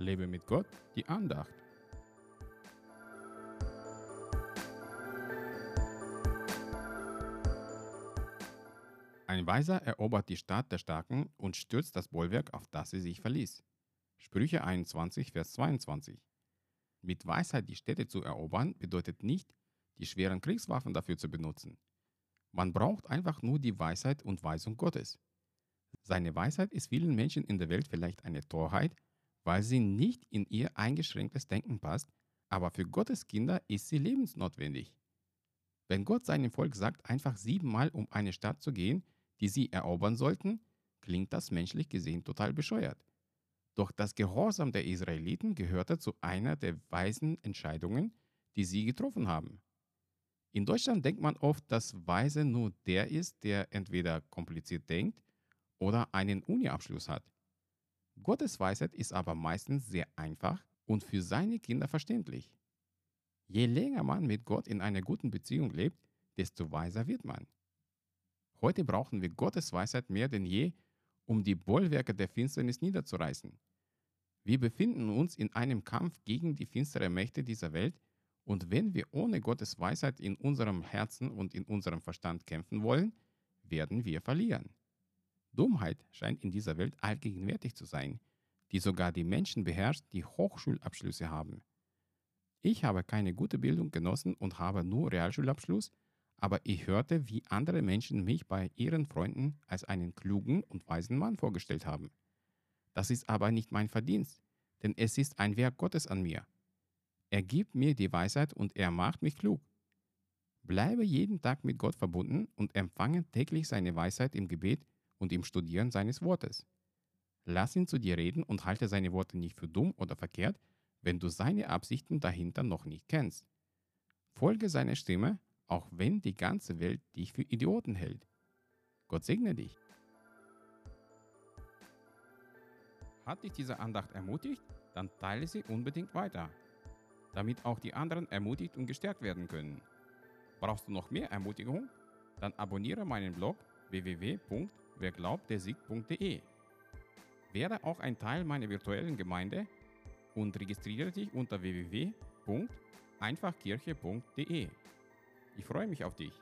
Lebe mit Gott, die Andacht. Ein Weiser erobert die Stadt der Starken und stürzt das Bollwerk, auf das sie sich verließ. Sprüche 21, Vers 22. Mit Weisheit die Städte zu erobern bedeutet nicht, die schweren Kriegswaffen dafür zu benutzen. Man braucht einfach nur die Weisheit und Weisung Gottes. Seine Weisheit ist vielen Menschen in der Welt vielleicht eine Torheit, weil sie nicht in ihr eingeschränktes Denken passt, aber für Gottes Kinder ist sie lebensnotwendig. Wenn Gott seinem Volk sagt, einfach siebenmal um eine Stadt zu gehen, die sie erobern sollten, klingt das menschlich gesehen total bescheuert. Doch das Gehorsam der Israeliten gehörte zu einer der weisen Entscheidungen, die sie getroffen haben. In Deutschland denkt man oft, dass Weise nur der ist, der entweder kompliziert denkt oder einen Uni-Abschluss hat. Gottes Weisheit ist aber meistens sehr einfach und für seine Kinder verständlich. Je länger man mit Gott in einer guten Beziehung lebt, desto weiser wird man. Heute brauchen wir Gottes Weisheit mehr denn je, um die Bollwerke der Finsternis niederzureißen. Wir befinden uns in einem Kampf gegen die finsteren Mächte dieser Welt und wenn wir ohne Gottes Weisheit in unserem Herzen und in unserem Verstand kämpfen wollen, werden wir verlieren. Dummheit scheint in dieser Welt allgegenwärtig zu sein, die sogar die Menschen beherrscht, die Hochschulabschlüsse haben. Ich habe keine gute Bildung genossen und habe nur Realschulabschluss, aber ich hörte, wie andere Menschen mich bei ihren Freunden als einen klugen und weisen Mann vorgestellt haben. Das ist aber nicht mein Verdienst, denn es ist ein Werk Gottes an mir. Er gibt mir die Weisheit und er macht mich klug. Bleibe jeden Tag mit Gott verbunden und empfange täglich seine Weisheit im Gebet und im Studieren seines Wortes. Lass ihn zu dir reden und halte seine Worte nicht für dumm oder verkehrt, wenn du seine Absichten dahinter noch nicht kennst. Folge seiner Stimme, auch wenn die ganze Welt dich für Idioten hält. Gott segne dich. Hat dich diese Andacht ermutigt? Dann teile sie unbedingt weiter, damit auch die anderen ermutigt und gestärkt werden können. Brauchst du noch mehr Ermutigung? Dann abonniere meinen Blog www.werglaubtdersieg.de. Werde auch ein Teil meiner virtuellen Gemeinde und registriere dich unter www.einfachkirche.de. Ich freue mich auf dich.